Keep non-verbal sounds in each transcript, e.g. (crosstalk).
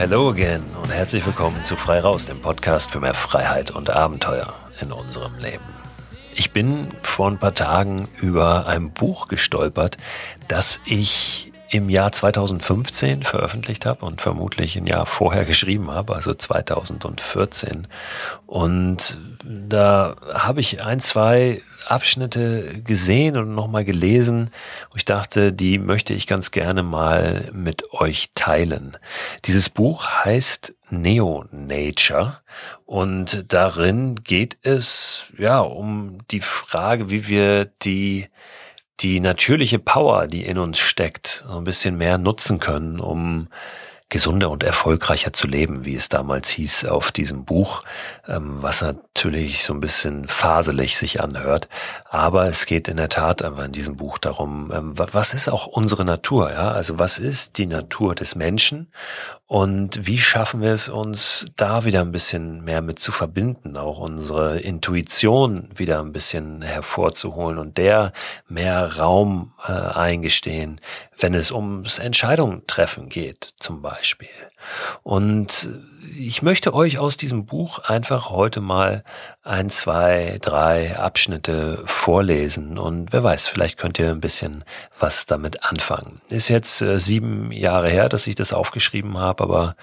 Hello again und herzlich willkommen zu Frei Raus, dem Podcast für mehr Freiheit und Abenteuer in unserem Leben. Ich bin vor ein paar Tagen über ein Buch gestolpert, das ich im Jahr 2015 veröffentlicht habe und vermutlich ein Jahr vorher geschrieben habe, also 2014. Und da habe ich ein, zwei Abschnitte gesehen und nochmal gelesen. Ich dachte, die möchte ich ganz gerne mal mit euch teilen. Dieses Buch heißt Neo Nature und darin geht es ja um die Frage, wie wir die die natürliche Power, die in uns steckt, ein bisschen mehr nutzen können, um gesunder und erfolgreicher zu leben, wie es damals hieß auf diesem Buch, ähm, was natürlich so ein bisschen faselig sich anhört. Aber es geht in der Tat einfach in diesem Buch darum, ähm, was ist auch unsere Natur, ja? Also was ist die Natur des Menschen und wie schaffen wir es uns da wieder ein bisschen mehr mit zu verbinden, auch unsere Intuition wieder ein bisschen hervorzuholen und der mehr Raum äh, eingestehen, wenn es ums Entscheidungen treffen geht, zum Beispiel. Und ich möchte euch aus diesem Buch einfach heute mal ein, zwei, drei Abschnitte vorlesen und wer weiß, vielleicht könnt ihr ein bisschen was damit anfangen. Ist jetzt äh, sieben Jahre her, dass ich das aufgeschrieben habe, aber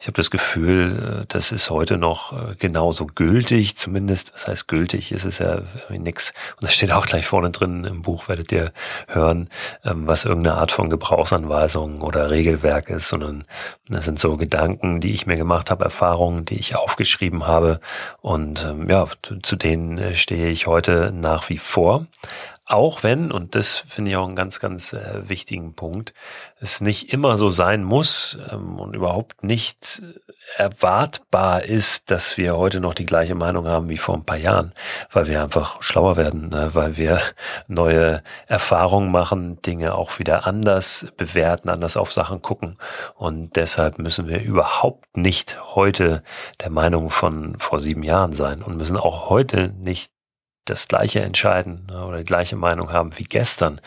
ich habe das Gefühl, äh, das ist heute noch äh, genauso gültig, zumindest, was heißt gültig, ist es ja nix. Und das steht auch gleich vorne drin im Buch, werdet ihr hören, ähm, was irgendeine Art von Gebrauchsanweisung oder Regelwerk ist, sondern das sind so Gedanken, die ich mir gemacht habe, Erfahrungen, die ich aufgeschrieben habe. Und ähm, ja, zu denen äh, stehe ich heute nach wie vor. Auch wenn, und das finde ich auch einen ganz, ganz äh, wichtigen Punkt, es nicht immer so sein muss ähm, und überhaupt nicht erwartbar ist, dass wir heute noch die gleiche Meinung haben wie vor ein paar Jahren, weil wir einfach schlauer werden, ne? weil wir (laughs) neue Erfahrungen machen, Dinge auch wieder anders bewerten, anders auf Sachen gucken. Und deshalb müssen wir überhaupt nicht heute der Meinung von vor sieben Jahren sein und müssen auch heute nicht das gleiche entscheiden ne, oder die gleiche Meinung haben wie gestern.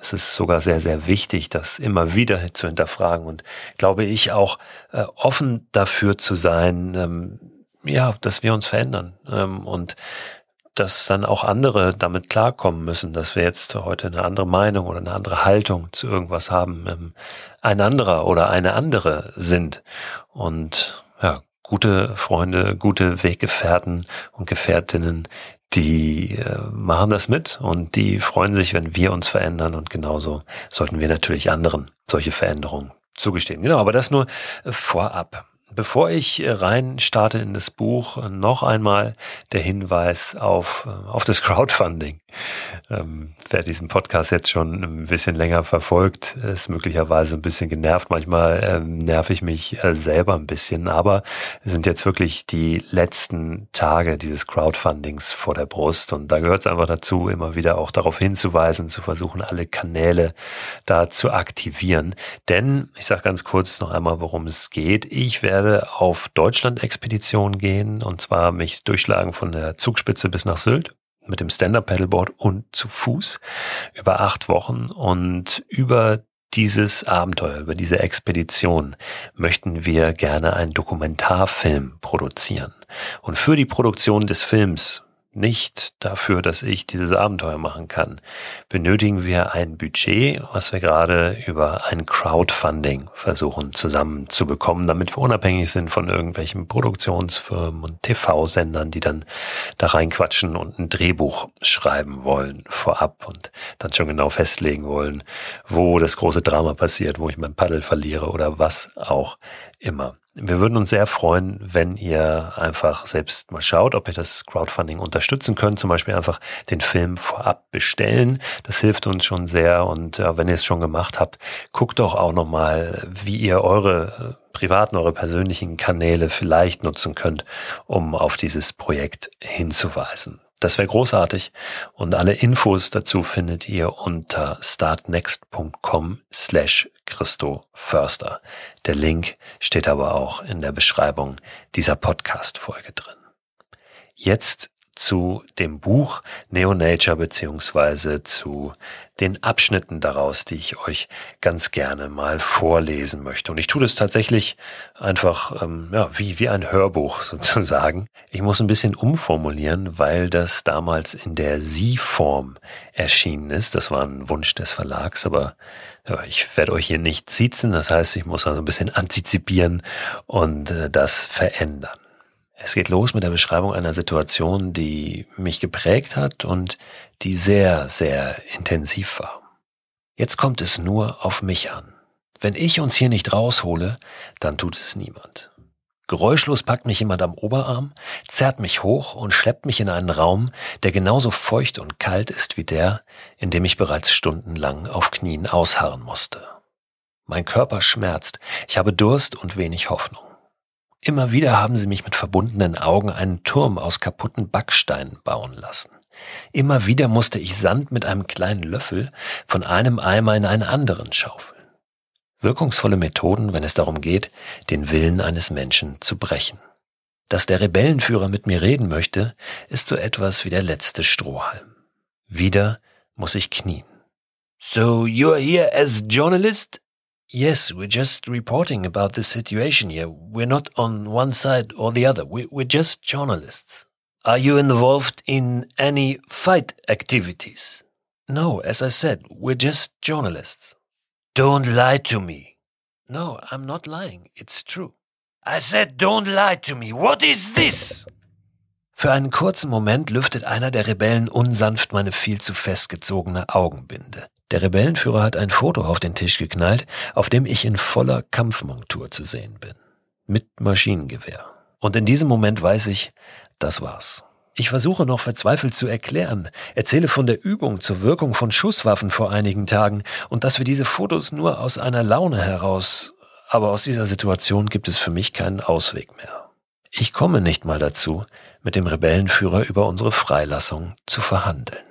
Es ist sogar sehr, sehr wichtig, das immer wieder zu hinterfragen und glaube ich auch äh, offen dafür zu sein, ähm, ja, dass wir uns verändern ähm, und dass dann auch andere damit klarkommen müssen, dass wir jetzt heute eine andere Meinung oder eine andere Haltung zu irgendwas haben, ähm, ein anderer oder eine andere sind und ja, gute Freunde, gute Weggefährten und Gefährtinnen, die äh, machen das mit und die freuen sich, wenn wir uns verändern und genauso sollten wir natürlich anderen solche Veränderungen zugestehen. Genau, aber das nur äh, vorab. Bevor ich äh, rein starte in das Buch, äh, noch einmal der Hinweis auf, äh, auf das Crowdfunding. Ähm, wer diesen Podcast jetzt schon ein bisschen länger verfolgt, ist möglicherweise ein bisschen genervt. Manchmal ähm, nerv ich mich äh, selber ein bisschen, aber es sind jetzt wirklich die letzten Tage dieses Crowdfundings vor der Brust und da gehört es einfach dazu, immer wieder auch darauf hinzuweisen, zu versuchen, alle Kanäle da zu aktivieren. Denn, ich sage ganz kurz noch einmal, worum es geht. Ich werde werde auf Deutschland-Expedition gehen und zwar mich durchschlagen von der Zugspitze bis nach Sylt mit dem Stand-Up-Paddleboard und zu Fuß über acht Wochen und über dieses Abenteuer, über diese Expedition möchten wir gerne einen Dokumentarfilm produzieren. Und für die Produktion des Films nicht dafür, dass ich dieses Abenteuer machen kann, benötigen wir ein Budget, was wir gerade über ein Crowdfunding versuchen zusammenzubekommen, damit wir unabhängig sind von irgendwelchen Produktionsfirmen und TV-Sendern, die dann da reinquatschen und ein Drehbuch schreiben wollen vorab und dann schon genau festlegen wollen, wo das große Drama passiert, wo ich mein Paddel verliere oder was auch immer. Wir würden uns sehr freuen, wenn ihr einfach selbst mal schaut, ob ihr das Crowdfunding unterstützen könnt. Zum Beispiel einfach den Film vorab bestellen. Das hilft uns schon sehr. Und äh, wenn ihr es schon gemacht habt, guckt doch auch nochmal, wie ihr eure äh, privaten, eure persönlichen Kanäle vielleicht nutzen könnt, um auf dieses Projekt hinzuweisen. Das wäre großartig. Und alle Infos dazu findet ihr unter startnext.com slash Christo Förster. Der Link steht aber auch in der Beschreibung dieser Podcast-Folge drin. Jetzt zu dem Buch Neo Nature beziehungsweise zu den Abschnitten daraus, die ich euch ganz gerne mal vorlesen möchte. Und ich tue das tatsächlich einfach ähm, ja, wie, wie ein Hörbuch (laughs) sozusagen. Ich muss ein bisschen umformulieren, weil das damals in der Sie-Form erschienen ist. Das war ein Wunsch des Verlags, aber ja, ich werde euch hier nicht sitzen. Das heißt, ich muss also ein bisschen antizipieren und äh, das verändern. Es geht los mit der Beschreibung einer Situation, die mich geprägt hat und die sehr, sehr intensiv war. Jetzt kommt es nur auf mich an. Wenn ich uns hier nicht raushole, dann tut es niemand. Geräuschlos packt mich jemand am Oberarm, zerrt mich hoch und schleppt mich in einen Raum, der genauso feucht und kalt ist wie der, in dem ich bereits stundenlang auf Knien ausharren musste. Mein Körper schmerzt, ich habe Durst und wenig Hoffnung. Immer wieder haben sie mich mit verbundenen Augen einen Turm aus kaputten Backsteinen bauen lassen. Immer wieder musste ich Sand mit einem kleinen Löffel von einem Eimer in einen anderen schaufeln. Wirkungsvolle Methoden, wenn es darum geht, den Willen eines Menschen zu brechen. Dass der Rebellenführer mit mir reden möchte, ist so etwas wie der letzte Strohhalm. Wieder muss ich knien. So you're here as journalist? Yes, we're just reporting about the situation here. We're not on one side or the other. We're just journalists. Are you involved in any fight activities? No, as I said, we're just journalists. Don't lie to me. No, I'm not lying. It's true. I said don't lie to me. What is this? Für einen kurzen Moment lüftet einer der Rebellen unsanft meine viel zu festgezogene Augenbinde. Der Rebellenführer hat ein Foto auf den Tisch geknallt, auf dem ich in voller Kampfmontur zu sehen bin. Mit Maschinengewehr. Und in diesem Moment weiß ich, das war's. Ich versuche noch verzweifelt zu erklären, erzähle von der Übung zur Wirkung von Schusswaffen vor einigen Tagen und dass wir diese Fotos nur aus einer Laune heraus, aber aus dieser Situation gibt es für mich keinen Ausweg mehr. Ich komme nicht mal dazu, mit dem Rebellenführer über unsere Freilassung zu verhandeln.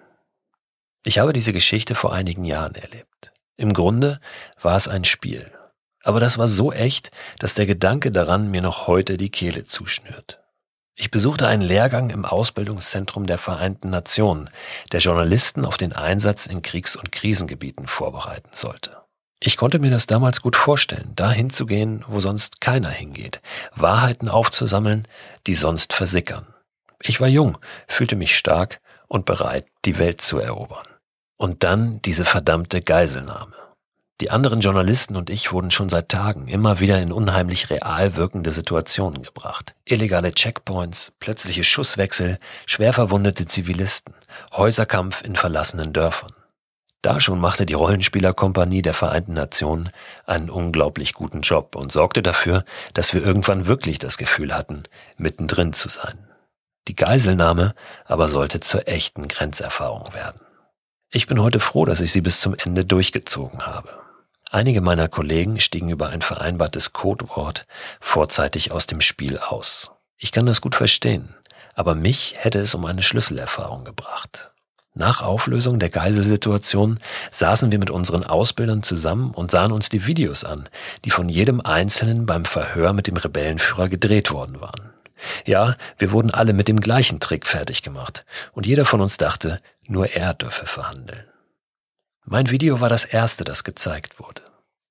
Ich habe diese Geschichte vor einigen Jahren erlebt. Im Grunde war es ein Spiel. Aber das war so echt, dass der Gedanke daran mir noch heute die Kehle zuschnürt. Ich besuchte einen Lehrgang im Ausbildungszentrum der Vereinten Nationen, der Journalisten auf den Einsatz in Kriegs- und Krisengebieten vorbereiten sollte. Ich konnte mir das damals gut vorstellen, dahin zu gehen, wo sonst keiner hingeht, Wahrheiten aufzusammeln, die sonst versickern. Ich war jung, fühlte mich stark und bereit, die Welt zu erobern. Und dann diese verdammte Geiselnahme. Die anderen Journalisten und ich wurden schon seit Tagen immer wieder in unheimlich real wirkende Situationen gebracht. Illegale Checkpoints, plötzliche Schusswechsel, schwer verwundete Zivilisten, Häuserkampf in verlassenen Dörfern. Da schon machte die Rollenspielerkompanie der Vereinten Nationen einen unglaublich guten Job und sorgte dafür, dass wir irgendwann wirklich das Gefühl hatten, mittendrin zu sein. Die Geiselnahme aber sollte zur echten Grenzerfahrung werden. Ich bin heute froh, dass ich sie bis zum Ende durchgezogen habe. Einige meiner Kollegen stiegen über ein vereinbartes Codewort vorzeitig aus dem Spiel aus. Ich kann das gut verstehen, aber mich hätte es um eine Schlüsselerfahrung gebracht. Nach Auflösung der Geiselsituation saßen wir mit unseren Ausbildern zusammen und sahen uns die Videos an, die von jedem Einzelnen beim Verhör mit dem Rebellenführer gedreht worden waren. Ja, wir wurden alle mit dem gleichen Trick fertig gemacht, und jeder von uns dachte, nur er dürfe verhandeln. Mein Video war das erste, das gezeigt wurde.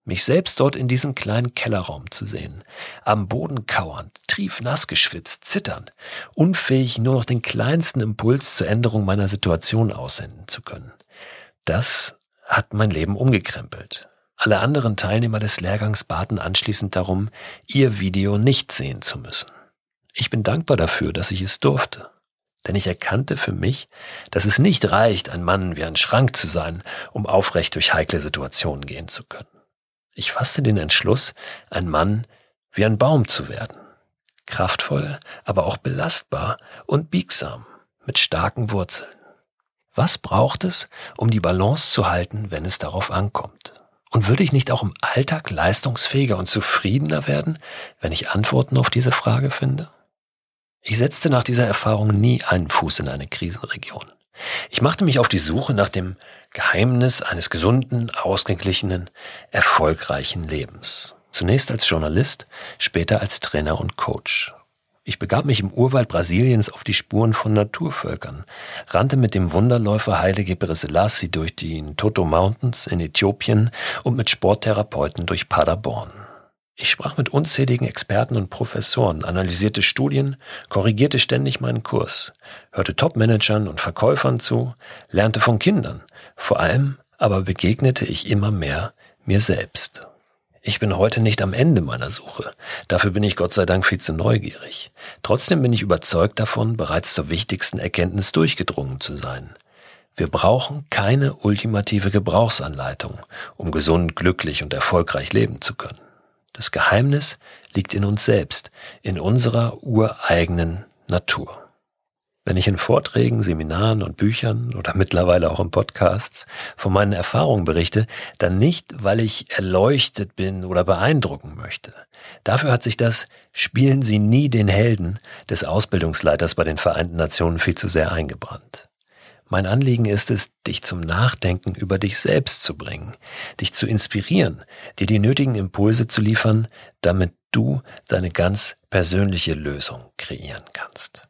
Mich selbst dort in diesem kleinen Kellerraum zu sehen, am Boden kauernd, triefnass geschwitzt, zitternd, unfähig nur noch den kleinsten Impuls zur Änderung meiner Situation aussenden zu können. Das hat mein Leben umgekrempelt. Alle anderen Teilnehmer des Lehrgangs baten anschließend darum, ihr Video nicht sehen zu müssen. Ich bin dankbar dafür, dass ich es durfte. Denn ich erkannte für mich, dass es nicht reicht, ein Mann wie ein Schrank zu sein, um aufrecht durch heikle Situationen gehen zu können. Ich fasste den Entschluss, ein Mann wie ein Baum zu werden. Kraftvoll, aber auch belastbar und biegsam, mit starken Wurzeln. Was braucht es, um die Balance zu halten, wenn es darauf ankommt? Und würde ich nicht auch im Alltag leistungsfähiger und zufriedener werden, wenn ich Antworten auf diese Frage finde? Ich setzte nach dieser Erfahrung nie einen Fuß in eine Krisenregion. Ich machte mich auf die Suche nach dem Geheimnis eines gesunden, ausgeglichenen, erfolgreichen Lebens. Zunächst als Journalist, später als Trainer und Coach. Ich begab mich im Urwald Brasiliens auf die Spuren von Naturvölkern, rannte mit dem Wunderläufer Heilige Selassie durch die Toto Mountains in Äthiopien und mit Sporttherapeuten durch Paderborn. Ich sprach mit unzähligen Experten und Professoren, analysierte Studien, korrigierte ständig meinen Kurs, hörte Topmanagern und Verkäufern zu, lernte von Kindern, vor allem aber begegnete ich immer mehr mir selbst. Ich bin heute nicht am Ende meiner Suche. Dafür bin ich Gott sei Dank viel zu neugierig. Trotzdem bin ich überzeugt davon, bereits zur wichtigsten Erkenntnis durchgedrungen zu sein. Wir brauchen keine ultimative Gebrauchsanleitung, um gesund, glücklich und erfolgreich leben zu können. Das Geheimnis liegt in uns selbst, in unserer ureigenen Natur. Wenn ich in Vorträgen, Seminaren und Büchern oder mittlerweile auch in Podcasts von meinen Erfahrungen berichte, dann nicht, weil ich erleuchtet bin oder beeindrucken möchte. Dafür hat sich das Spielen Sie nie den Helden des Ausbildungsleiters bei den Vereinten Nationen viel zu sehr eingebrannt. Mein Anliegen ist es, dich zum Nachdenken über dich selbst zu bringen, dich zu inspirieren, dir die nötigen Impulse zu liefern, damit du deine ganz persönliche Lösung kreieren kannst.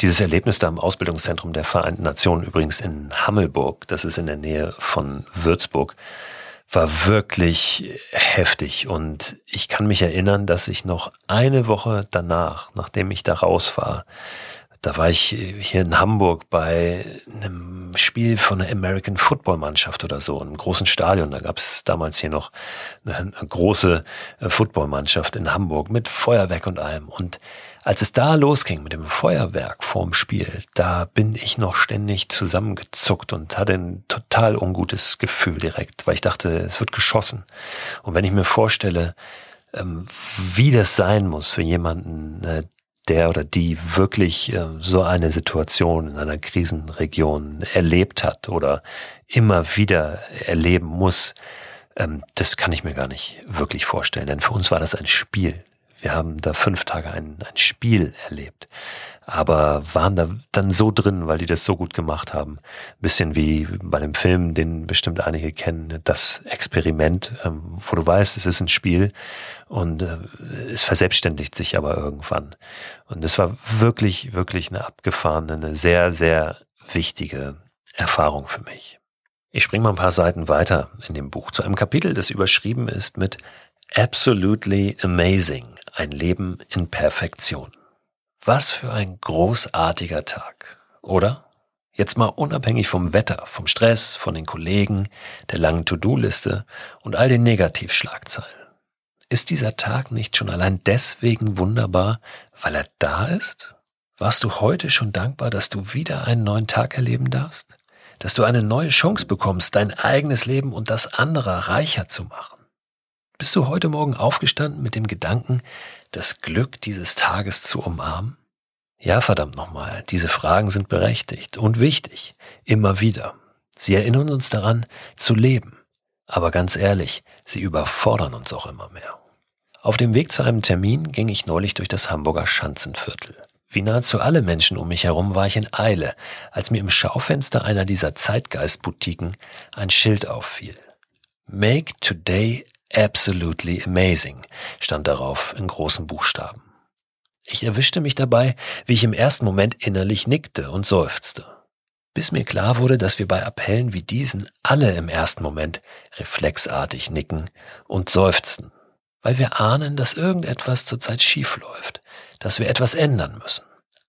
Dieses Erlebnis da im Ausbildungszentrum der Vereinten Nationen, übrigens in Hammelburg, das ist in der Nähe von Würzburg, war wirklich heftig. Und ich kann mich erinnern, dass ich noch eine Woche danach, nachdem ich da raus war, da war ich hier in Hamburg bei einem Spiel von der American Football Mannschaft oder so, einem großen Stadion. Da gab es damals hier noch eine, große äh, Footballmannschaft in Hamburg mit Feuerwerk und allem. Und als es da losging mit dem Feuerwerk vorm Spiel, da bin ich noch ständig zusammengezuckt und hatte ein total ungutes Gefühl direkt, weil ich dachte, es wird geschossen. Und wenn ich mir vorstelle, ähm, wie das sein muss für jemanden, äh, der oder die wirklich äh, so eine Situation in einer Krisenregion erlebt hat oder immer wieder erleben muss, ähm, das kann ich mir gar nicht wirklich vorstellen. Denn für uns war das ein Spiel. Wir haben da fünf Tage ein, ein Spiel erlebt, aber waren da dann so drin, weil die das so gut gemacht haben. bisschen wie bei dem Film, den bestimmt einige kennen, das Experiment, ähm, wo du weißt, es ist ein Spiel und äh, es verselbstständigt sich aber irgendwann. Und es war wirklich, wirklich eine abgefahrene, eine sehr, sehr wichtige Erfahrung für mich. Ich springe mal ein paar Seiten weiter in dem Buch zu einem Kapitel, das überschrieben ist mit Absolutely Amazing. Ein Leben in Perfektion. Was für ein großartiger Tag, oder? Jetzt mal unabhängig vom Wetter, vom Stress, von den Kollegen, der langen To-Do-Liste und all den Negativschlagzeilen. Ist dieser Tag nicht schon allein deswegen wunderbar, weil er da ist? Warst du heute schon dankbar, dass du wieder einen neuen Tag erleben darfst? Dass du eine neue Chance bekommst, dein eigenes Leben und das anderer reicher zu machen? Bist du heute Morgen aufgestanden mit dem Gedanken, das Glück dieses Tages zu umarmen? Ja, verdammt nochmal, diese Fragen sind berechtigt und wichtig, immer wieder. Sie erinnern uns daran, zu leben. Aber ganz ehrlich, sie überfordern uns auch immer mehr. Auf dem Weg zu einem Termin ging ich neulich durch das Hamburger Schanzenviertel. Wie nahezu alle Menschen um mich herum war ich in Eile, als mir im Schaufenster einer dieser Zeitgeistboutiquen ein Schild auffiel. Make today Absolutely amazing stand darauf in großen Buchstaben. Ich erwischte mich dabei, wie ich im ersten Moment innerlich nickte und seufzte. Bis mir klar wurde, dass wir bei Appellen wie diesen alle im ersten Moment reflexartig nicken und seufzen, weil wir ahnen, dass irgendetwas zurzeit schief läuft, dass wir etwas ändern müssen,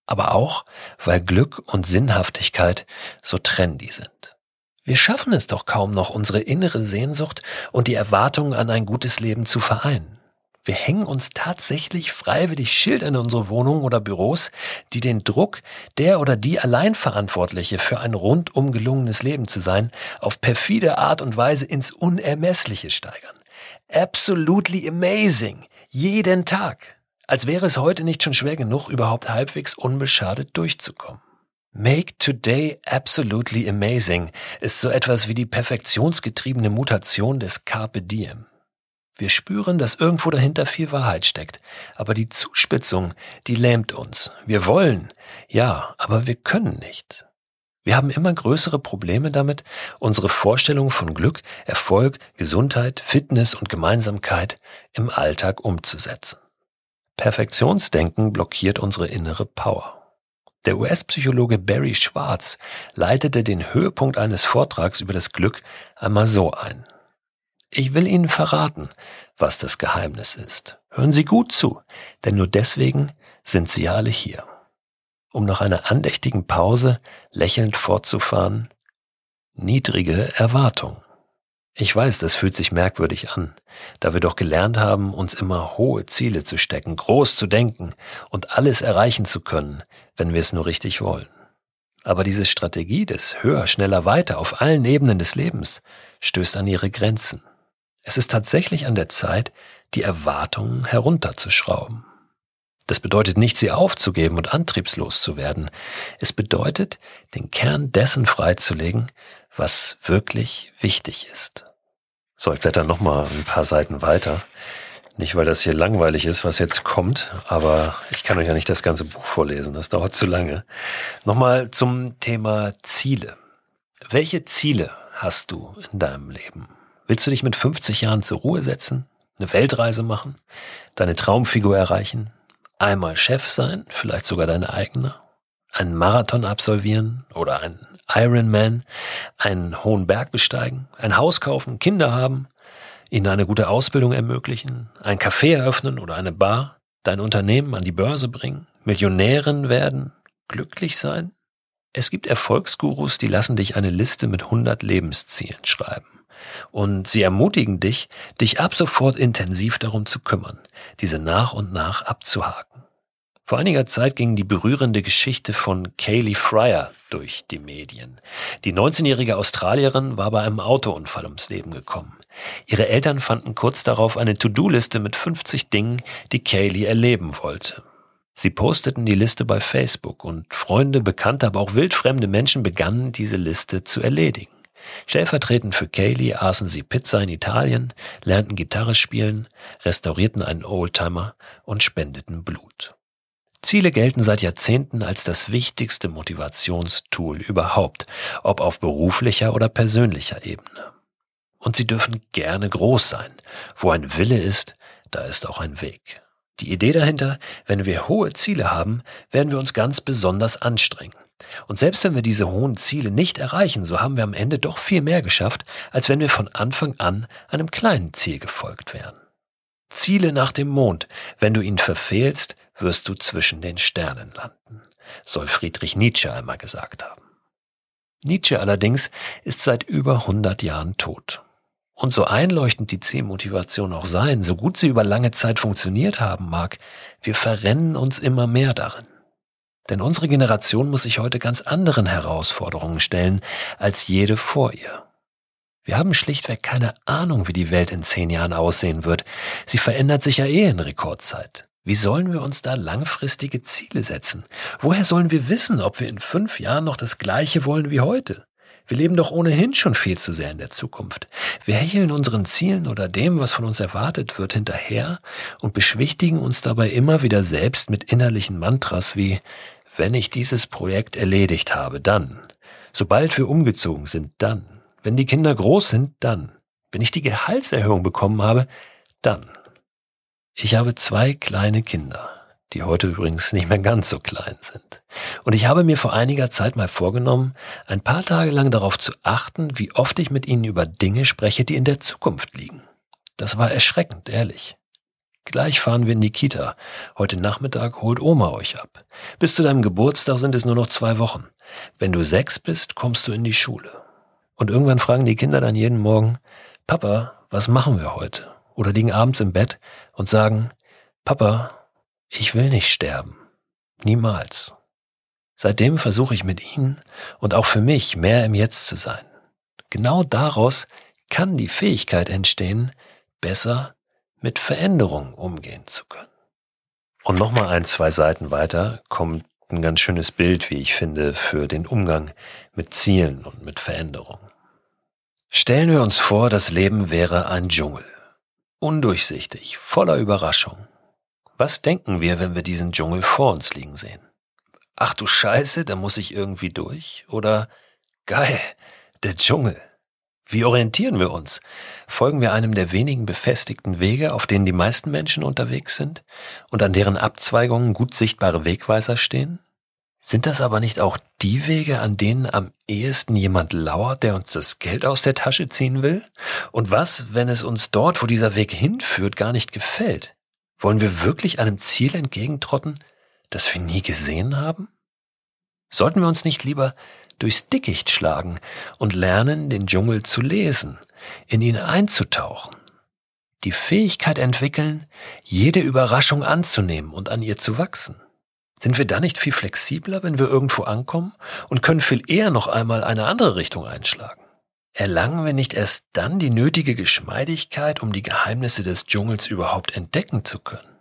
aber auch, weil Glück und Sinnhaftigkeit so trendy sind. Wir schaffen es doch kaum noch, unsere innere Sehnsucht und die Erwartungen an ein gutes Leben zu vereinen. Wir hängen uns tatsächlich freiwillig Schilder in unsere Wohnungen oder Büros, die den Druck, der oder die Alleinverantwortliche für ein rundum gelungenes Leben zu sein, auf perfide Art und Weise ins Unermessliche steigern. Absolutely amazing. Jeden Tag. Als wäre es heute nicht schon schwer genug, überhaupt halbwegs unbeschadet durchzukommen. Make Today Absolutely Amazing ist so etwas wie die perfektionsgetriebene Mutation des Carpe Diem. Wir spüren, dass irgendwo dahinter viel Wahrheit steckt, aber die Zuspitzung, die lähmt uns. Wir wollen, ja, aber wir können nicht. Wir haben immer größere Probleme damit, unsere Vorstellungen von Glück, Erfolg, Gesundheit, Fitness und Gemeinsamkeit im Alltag umzusetzen. Perfektionsdenken blockiert unsere innere Power. Der US-Psychologe Barry Schwartz leitete den Höhepunkt eines Vortrags über das Glück einmal so ein. Ich will Ihnen verraten, was das Geheimnis ist. Hören Sie gut zu, denn nur deswegen sind Sie alle hier. Um nach einer andächtigen Pause lächelnd fortzufahren, niedrige Erwartung. Ich weiß, das fühlt sich merkwürdig an, da wir doch gelernt haben, uns immer hohe Ziele zu stecken, groß zu denken und alles erreichen zu können, wenn wir es nur richtig wollen. Aber diese Strategie des höher, schneller, weiter auf allen Ebenen des Lebens stößt an ihre Grenzen. Es ist tatsächlich an der Zeit, die Erwartungen herunterzuschrauben. Das bedeutet nicht, sie aufzugeben und antriebslos zu werden. Es bedeutet, den Kern dessen freizulegen, was wirklich wichtig ist. So, ich blätter noch mal ein paar Seiten weiter. Nicht, weil das hier langweilig ist, was jetzt kommt, aber ich kann euch ja nicht das ganze Buch vorlesen, das dauert zu lange. Nochmal zum Thema Ziele. Welche Ziele hast du in deinem Leben? Willst du dich mit 50 Jahren zur Ruhe setzen, eine Weltreise machen, deine Traumfigur erreichen, einmal Chef sein, vielleicht sogar deine eigene, einen Marathon absolvieren oder einen Ironman, einen hohen Berg besteigen, ein Haus kaufen, Kinder haben, ihnen eine gute Ausbildung ermöglichen, ein Café eröffnen oder eine Bar, dein Unternehmen an die Börse bringen, Millionärin werden, glücklich sein? Es gibt Erfolgsgurus, die lassen dich eine Liste mit 100 Lebenszielen schreiben. Und sie ermutigen dich, dich ab sofort intensiv darum zu kümmern, diese nach und nach abzuhaken. Vor einiger Zeit ging die berührende Geschichte von Kaylee Fryer durch die Medien. Die 19-jährige Australierin war bei einem Autounfall ums Leben gekommen. Ihre Eltern fanden kurz darauf eine To-Do-Liste mit 50 Dingen, die Kaylee erleben wollte. Sie posteten die Liste bei Facebook und Freunde, Bekannte, aber auch wildfremde Menschen begannen, diese Liste zu erledigen. Stellvertretend für Kaylee aßen sie Pizza in Italien, lernten Gitarre spielen, restaurierten einen Oldtimer und spendeten Blut. Ziele gelten seit Jahrzehnten als das wichtigste Motivationstool überhaupt, ob auf beruflicher oder persönlicher Ebene. Und sie dürfen gerne groß sein. Wo ein Wille ist, da ist auch ein Weg. Die Idee dahinter, wenn wir hohe Ziele haben, werden wir uns ganz besonders anstrengen. Und selbst wenn wir diese hohen Ziele nicht erreichen, so haben wir am Ende doch viel mehr geschafft, als wenn wir von Anfang an einem kleinen Ziel gefolgt wären. Ziele nach dem Mond. Wenn du ihn verfehlst, wirst du zwischen den Sternen landen, soll Friedrich Nietzsche einmal gesagt haben. Nietzsche allerdings ist seit über 100 Jahren tot. Und so einleuchtend die Zielmotivation auch sein, so gut sie über lange Zeit funktioniert haben mag, wir verrennen uns immer mehr darin. Denn unsere Generation muss sich heute ganz anderen Herausforderungen stellen als jede vor ihr. Wir haben schlichtweg keine Ahnung, wie die Welt in zehn Jahren aussehen wird. Sie verändert sich ja eh in Rekordzeit. Wie sollen wir uns da langfristige Ziele setzen? Woher sollen wir wissen, ob wir in fünf Jahren noch das Gleiche wollen wie heute? Wir leben doch ohnehin schon viel zu sehr in der Zukunft. Wir hecheln unseren Zielen oder dem, was von uns erwartet wird, hinterher und beschwichtigen uns dabei immer wieder selbst mit innerlichen Mantras wie, wenn ich dieses Projekt erledigt habe, dann. Sobald wir umgezogen sind, dann. Wenn die Kinder groß sind, dann. Wenn ich die Gehaltserhöhung bekommen habe, dann. Ich habe zwei kleine Kinder, die heute übrigens nicht mehr ganz so klein sind. Und ich habe mir vor einiger Zeit mal vorgenommen, ein paar Tage lang darauf zu achten, wie oft ich mit ihnen über Dinge spreche, die in der Zukunft liegen. Das war erschreckend, ehrlich. Gleich fahren wir in die Kita. Heute Nachmittag holt Oma euch ab. Bis zu deinem Geburtstag sind es nur noch zwei Wochen. Wenn du sechs bist, kommst du in die Schule. Und irgendwann fragen die Kinder dann jeden Morgen, Papa, was machen wir heute? Oder liegen abends im Bett und sagen, Papa, ich will nicht sterben. Niemals. Seitdem versuche ich mit ihnen und auch für mich mehr im Jetzt zu sein. Genau daraus kann die Fähigkeit entstehen, besser mit Veränderungen umgehen zu können. Und nochmal ein, zwei Seiten weiter kommt ein ganz schönes Bild, wie ich finde, für den Umgang mit Zielen und mit Veränderungen. Stellen wir uns vor, das Leben wäre ein Dschungel. Undurchsichtig, voller Überraschung. Was denken wir, wenn wir diesen Dschungel vor uns liegen sehen? Ach du Scheiße, da muss ich irgendwie durch? Oder geil, der Dschungel. Wie orientieren wir uns? Folgen wir einem der wenigen befestigten Wege, auf denen die meisten Menschen unterwegs sind und an deren Abzweigungen gut sichtbare Wegweiser stehen? Sind das aber nicht auch die Wege, an denen am ehesten jemand lauert, der uns das Geld aus der Tasche ziehen will? Und was, wenn es uns dort, wo dieser Weg hinführt, gar nicht gefällt? Wollen wir wirklich einem Ziel entgegentrotten, das wir nie gesehen haben? Sollten wir uns nicht lieber durchs Dickicht schlagen und lernen, den Dschungel zu lesen, in ihn einzutauchen, die Fähigkeit entwickeln, jede Überraschung anzunehmen und an ihr zu wachsen. Sind wir dann nicht viel flexibler, wenn wir irgendwo ankommen und können viel eher noch einmal eine andere Richtung einschlagen? Erlangen wir nicht erst dann die nötige Geschmeidigkeit, um die Geheimnisse des Dschungels überhaupt entdecken zu können?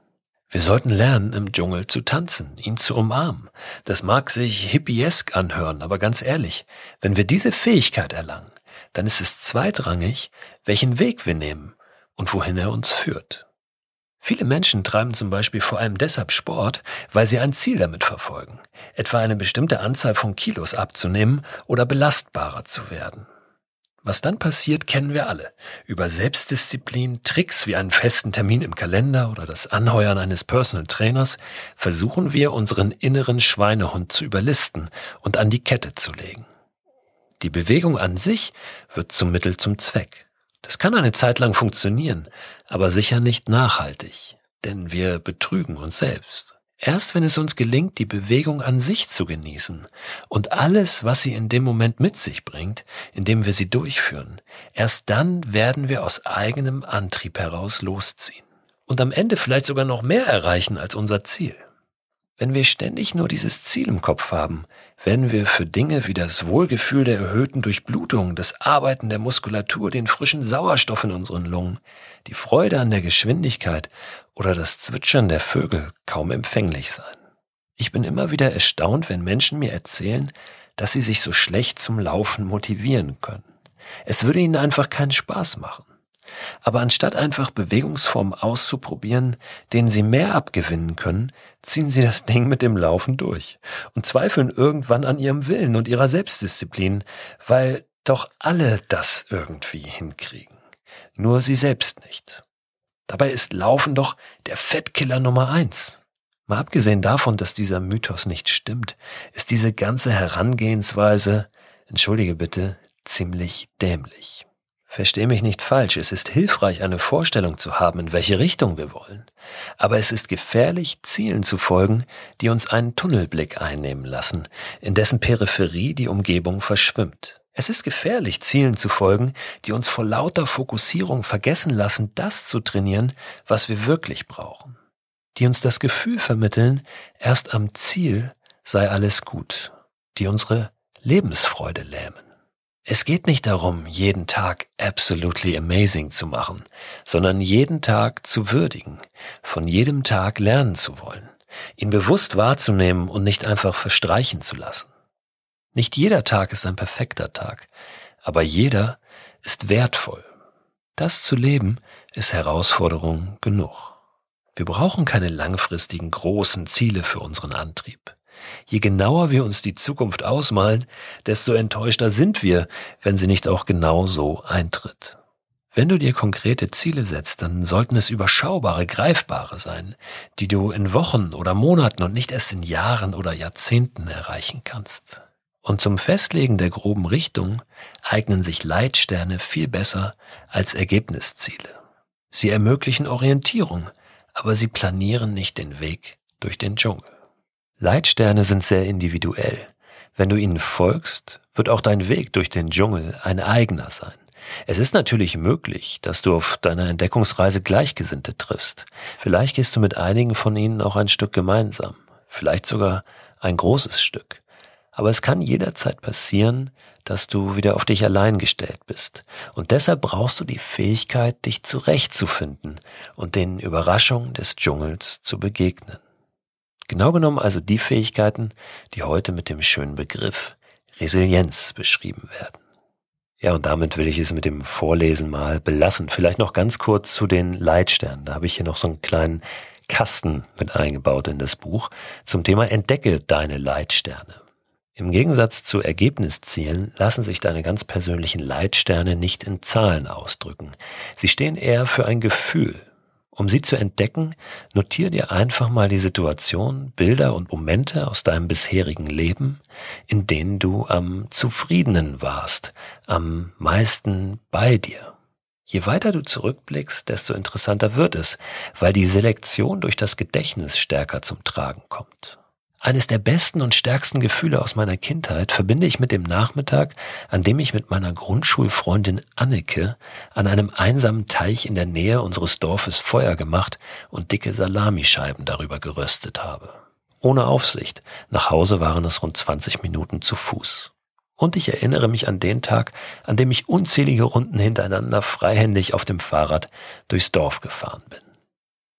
Wir sollten lernen, im Dschungel zu tanzen, ihn zu umarmen. Das mag sich hippiesk anhören, aber ganz ehrlich, wenn wir diese Fähigkeit erlangen, dann ist es zweitrangig, welchen Weg wir nehmen und wohin er uns führt. Viele Menschen treiben zum Beispiel vor allem deshalb Sport, weil sie ein Ziel damit verfolgen, etwa eine bestimmte Anzahl von Kilos abzunehmen oder belastbarer zu werden. Was dann passiert, kennen wir alle. Über Selbstdisziplin, Tricks wie einen festen Termin im Kalender oder das Anheuern eines Personal Trainers versuchen wir, unseren inneren Schweinehund zu überlisten und an die Kette zu legen. Die Bewegung an sich wird zum Mittel zum Zweck. Das kann eine Zeit lang funktionieren, aber sicher nicht nachhaltig, denn wir betrügen uns selbst. Erst wenn es uns gelingt, die Bewegung an sich zu genießen und alles, was sie in dem Moment mit sich bringt, indem wir sie durchführen, erst dann werden wir aus eigenem Antrieb heraus losziehen und am Ende vielleicht sogar noch mehr erreichen als unser Ziel. Wenn wir ständig nur dieses Ziel im Kopf haben, werden wir für Dinge wie das Wohlgefühl der erhöhten Durchblutung, das Arbeiten der Muskulatur, den frischen Sauerstoff in unseren Lungen, die Freude an der Geschwindigkeit oder das Zwitschern der Vögel kaum empfänglich sein. Ich bin immer wieder erstaunt, wenn Menschen mir erzählen, dass sie sich so schlecht zum Laufen motivieren können. Es würde ihnen einfach keinen Spaß machen. Aber anstatt einfach Bewegungsformen auszuprobieren, denen sie mehr abgewinnen können, ziehen sie das Ding mit dem Laufen durch und zweifeln irgendwann an ihrem Willen und ihrer Selbstdisziplin, weil doch alle das irgendwie hinkriegen. Nur sie selbst nicht. Dabei ist Laufen doch der Fettkiller Nummer eins. Mal abgesehen davon, dass dieser Mythos nicht stimmt, ist diese ganze Herangehensweise, entschuldige bitte, ziemlich dämlich. Versteh mich nicht falsch, es ist hilfreich, eine Vorstellung zu haben, in welche Richtung wir wollen. Aber es ist gefährlich, Zielen zu folgen, die uns einen Tunnelblick einnehmen lassen, in dessen Peripherie die Umgebung verschwimmt. Es ist gefährlich, Zielen zu folgen, die uns vor lauter Fokussierung vergessen lassen, das zu trainieren, was wir wirklich brauchen. Die uns das Gefühl vermitteln, erst am Ziel sei alles gut, die unsere Lebensfreude lähmen. Es geht nicht darum, jeden Tag absolutely amazing zu machen, sondern jeden Tag zu würdigen, von jedem Tag lernen zu wollen, ihn bewusst wahrzunehmen und nicht einfach verstreichen zu lassen. Nicht jeder Tag ist ein perfekter Tag, aber jeder ist wertvoll. Das zu leben ist Herausforderung genug. Wir brauchen keine langfristigen großen Ziele für unseren Antrieb. Je genauer wir uns die Zukunft ausmalen, desto enttäuschter sind wir, wenn sie nicht auch genau so eintritt. Wenn du dir konkrete Ziele setzt, dann sollten es überschaubare, greifbare sein, die du in Wochen oder Monaten und nicht erst in Jahren oder Jahrzehnten erreichen kannst. Und zum Festlegen der groben Richtung eignen sich Leitsterne viel besser als Ergebnisziele. Sie ermöglichen Orientierung, aber sie planieren nicht den Weg durch den Dschungel. Leitsterne sind sehr individuell. Wenn du ihnen folgst, wird auch dein Weg durch den Dschungel ein eigener sein. Es ist natürlich möglich, dass du auf deiner Entdeckungsreise Gleichgesinnte triffst. Vielleicht gehst du mit einigen von ihnen auch ein Stück gemeinsam, vielleicht sogar ein großes Stück. Aber es kann jederzeit passieren, dass du wieder auf dich allein gestellt bist. Und deshalb brauchst du die Fähigkeit, dich zurechtzufinden und den Überraschungen des Dschungels zu begegnen. Genau genommen also die Fähigkeiten, die heute mit dem schönen Begriff Resilienz beschrieben werden. Ja, und damit will ich es mit dem Vorlesen mal belassen. Vielleicht noch ganz kurz zu den Leitsternen. Da habe ich hier noch so einen kleinen Kasten mit eingebaut in das Buch zum Thema Entdecke deine Leitsterne. Im Gegensatz zu Ergebniszielen lassen sich deine ganz persönlichen Leitsterne nicht in Zahlen ausdrücken. Sie stehen eher für ein Gefühl. Um sie zu entdecken, notier dir einfach mal die Situation, Bilder und Momente aus deinem bisherigen Leben, in denen du am zufriedenen warst, am meisten bei dir. Je weiter du zurückblickst, desto interessanter wird es, weil die Selektion durch das Gedächtnis stärker zum Tragen kommt. Eines der besten und stärksten Gefühle aus meiner Kindheit verbinde ich mit dem Nachmittag, an dem ich mit meiner Grundschulfreundin Anneke an einem einsamen Teich in der Nähe unseres Dorfes Feuer gemacht und dicke Salamischeiben darüber geröstet habe. Ohne Aufsicht. Nach Hause waren es rund 20 Minuten zu Fuß. Und ich erinnere mich an den Tag, an dem ich unzählige Runden hintereinander freihändig auf dem Fahrrad durchs Dorf gefahren bin.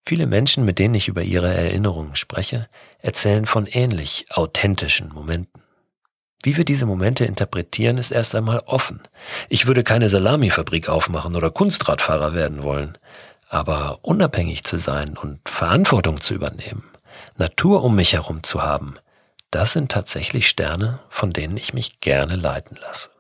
Viele Menschen, mit denen ich über ihre Erinnerungen spreche, erzählen von ähnlich authentischen Momenten. Wie wir diese Momente interpretieren, ist erst einmal offen. Ich würde keine Salamifabrik aufmachen oder Kunstradfahrer werden wollen. Aber unabhängig zu sein und Verantwortung zu übernehmen, Natur um mich herum zu haben, das sind tatsächlich Sterne, von denen ich mich gerne leiten lasse.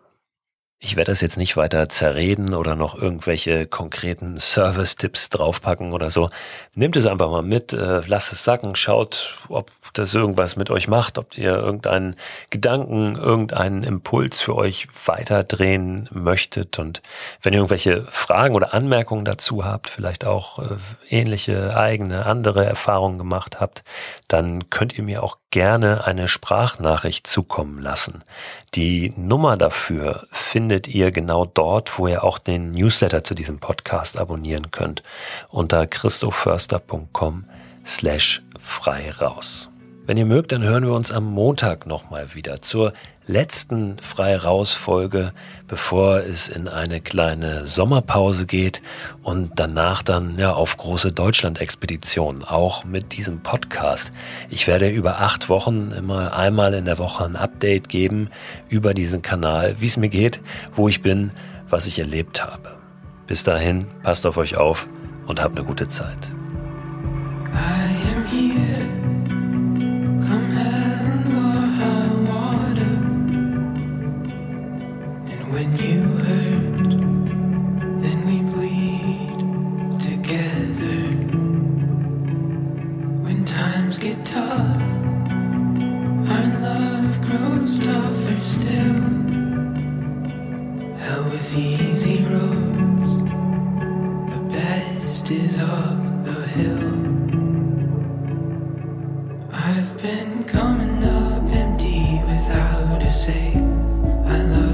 Ich werde das jetzt nicht weiter zerreden oder noch irgendwelche konkreten Service-Tipps draufpacken oder so. Nehmt es einfach mal mit, äh, lasst es sacken, schaut, ob das irgendwas mit euch macht, ob ihr irgendeinen Gedanken, irgendeinen Impuls für euch weiterdrehen möchtet. Und wenn ihr irgendwelche Fragen oder Anmerkungen dazu habt, vielleicht auch äh, ähnliche, eigene, andere Erfahrungen gemacht habt, dann könnt ihr mir auch gerne eine Sprachnachricht zukommen lassen. Die Nummer dafür findet ihr genau dort, wo ihr auch den Newsletter zu diesem Podcast abonnieren könnt, unter christoförster.com slash frei raus. Wenn ihr mögt, dann hören wir uns am Montag nochmal wieder zur letzten Frei raus Folge, bevor es in eine kleine Sommerpause geht und danach dann ja auf große Deutschland-Expedition, auch mit diesem Podcast. Ich werde über acht Wochen immer einmal in der Woche ein Update geben über diesen Kanal, wie es mir geht, wo ich bin, was ich erlebt habe. Bis dahin, passt auf euch auf und habt eine gute Zeit. I love